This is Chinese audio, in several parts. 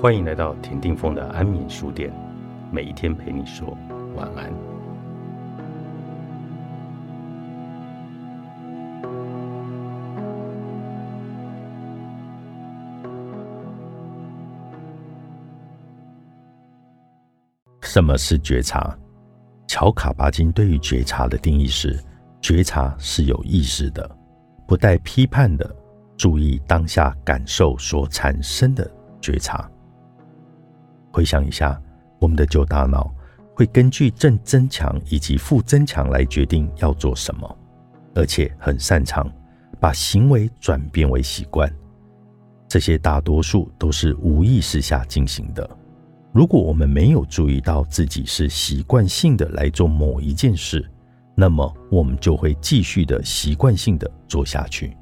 欢迎来到田定峰的安眠书店，每一天陪你说晚安。什么是觉察？乔卡巴金对于觉察的定义是：觉察是有意识的，不带批判的，注意当下感受所产生的觉察。回想一下，我们的旧大脑会根据正增强以及负增强来决定要做什么，而且很擅长把行为转变为习惯。这些大多数都是无意识下进行的。如果我们没有注意到自己是习惯性的来做某一件事，那么我们就会继续的习惯性的做下去。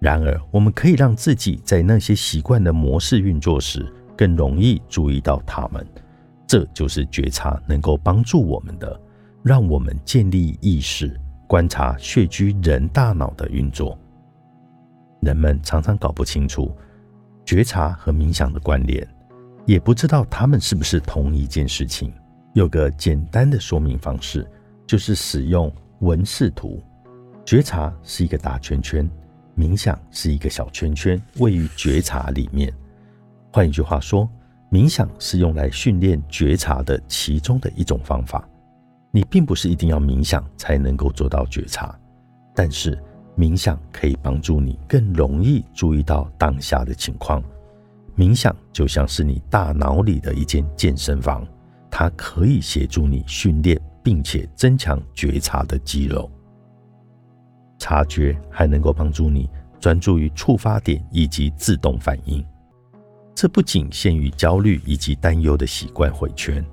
然而，我们可以让自己在那些习惯的模式运作时。更容易注意到他们，这就是觉察能够帮助我们的，让我们建立意识，观察血居人大脑的运作。人们常常搞不清楚觉察和冥想的关联，也不知道他们是不是同一件事情。有个简单的说明方式，就是使用文视图。觉察是一个大圈圈，冥想是一个小圈圈，位于觉察里面。换一句话说，冥想是用来训练觉察的其中的一种方法。你并不是一定要冥想才能够做到觉察，但是冥想可以帮助你更容易注意到当下的情况。冥想就像是你大脑里的一间健身房，它可以协助你训练并且增强觉察的肌肉。察觉还能够帮助你专注于触发点以及自动反应。这不仅限于焦虑以及担忧的习惯回圈，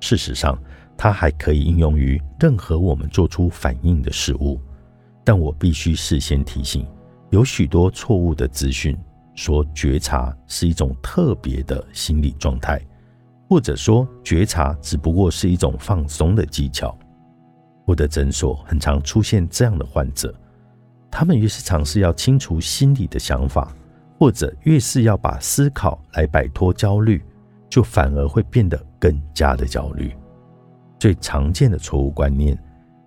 事实上，它还可以应用于任何我们做出反应的事物。但我必须事先提醒，有许多错误的资讯说觉察是一种特别的心理状态，或者说觉察只不过是一种放松的技巧。我的诊所很常出现这样的患者，他们越是尝试要清除心理的想法。或者越是要把思考来摆脱焦虑，就反而会变得更加的焦虑。最常见的错误观念，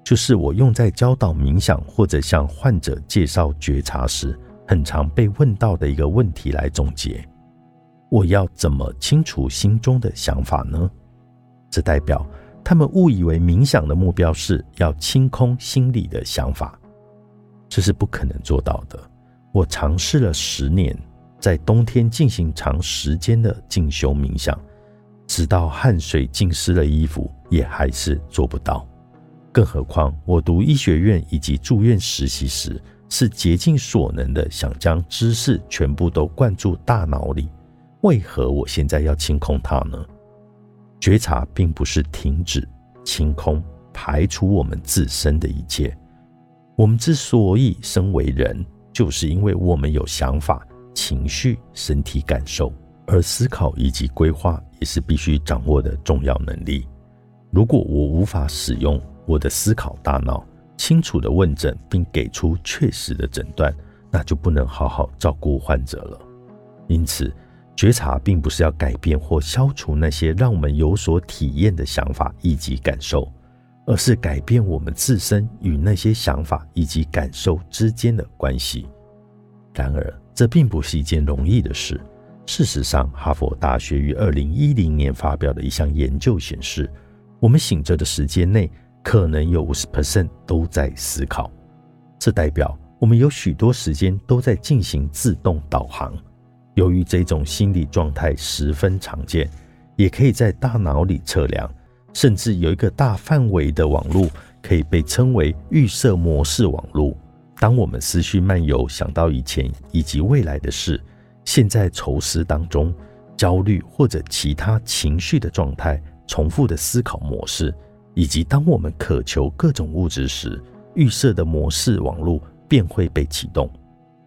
就是我用在教导冥想或者向患者介绍觉察时，很常被问到的一个问题来总结：我要怎么清除心中的想法呢？这代表他们误以为冥想的目标是要清空心里的想法，这是不可能做到的。我尝试了十年，在冬天进行长时间的进修冥想，直到汗水浸湿了衣服，也还是做不到。更何况我读医学院以及住院实习时，是竭尽所能的想将知识全部都灌注大脑里。为何我现在要清空它呢？觉察并不是停止、清空、排除我们自身的一切。我们之所以身为人，就是因为我们有想法、情绪、身体感受，而思考以及规划也是必须掌握的重要能力。如果我无法使用我的思考大脑，清楚的问诊并给出确实的诊断，那就不能好好照顾患者了。因此，觉察并不是要改变或消除那些让我们有所体验的想法以及感受。而是改变我们自身与那些想法以及感受之间的关系。然而，这并不是一件容易的事。事实上，哈佛大学于二零一零年发表的一项研究显示，我们醒着的时间内，可能有五十 percent 都在思考。这代表我们有许多时间都在进行自动导航。由于这种心理状态十分常见，也可以在大脑里测量。甚至有一个大范围的网络，可以被称为预设模式网络。当我们思绪漫游，想到以前以及未来的事，现在愁思当中，焦虑或者其他情绪的状态，重复的思考模式，以及当我们渴求各种物质时，预设的模式网络便会被启动。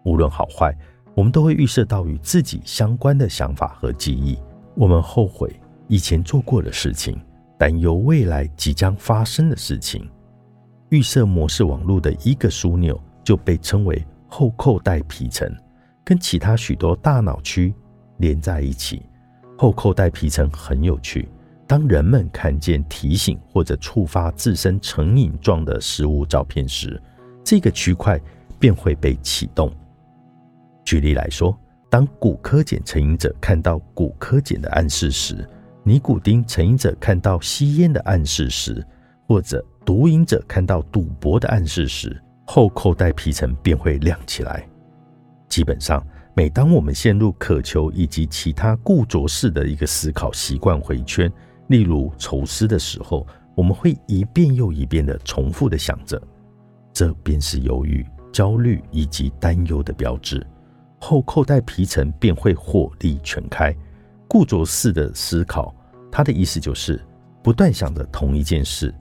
无论好坏，我们都会预设到与自己相关的想法和记忆。我们后悔以前做过的事情。担忧未来即将发生的事情，预设模式网络的一个枢纽就被称为后扣带皮层，跟其他许多大脑区连在一起。后扣带皮层很有趣。当人们看见提醒或者触发自身成瘾状的食物照片时，这个区块便会被启动。举例来说，当骨科碱成瘾者看到骨科碱的暗示时，尼古丁成瘾者看到吸烟的暗示时，或者毒瘾者看到赌博的暗示时，后扣带皮层便会亮起来。基本上，每当我们陷入渴求以及其他固着式的一个思考习惯回圈。例如愁思的时候，我们会一遍又一遍的重复的想着，这便是忧郁、焦虑以及担忧的标志。后扣带皮层便会火力全开，固着式的思考，它的意思就是不断想着同一件事，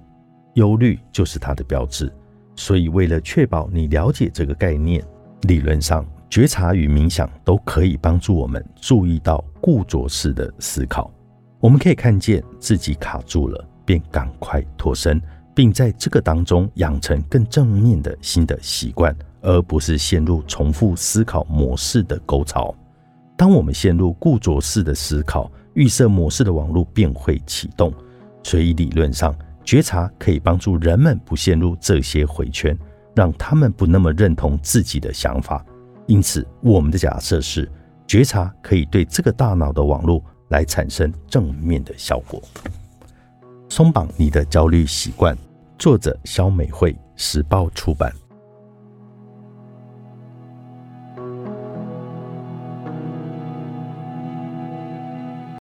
忧虑就是它的标志。所以，为了确保你了解这个概念，理论上觉察与冥想都可以帮助我们注意到固着式的思考。我们可以看见自己卡住了，便赶快脱身，并在这个当中养成更正面的新的习惯，而不是陷入重复思考模式的沟槽。当我们陷入固着式的思考，预设模式的网络便会启动。所以理论上，觉察可以帮助人们不陷入这些回圈，让他们不那么认同自己的想法。因此，我们的假设是，觉察可以对这个大脑的网络。来产生正面的效果。松绑你的焦虑习惯，作者肖美惠，时报出版。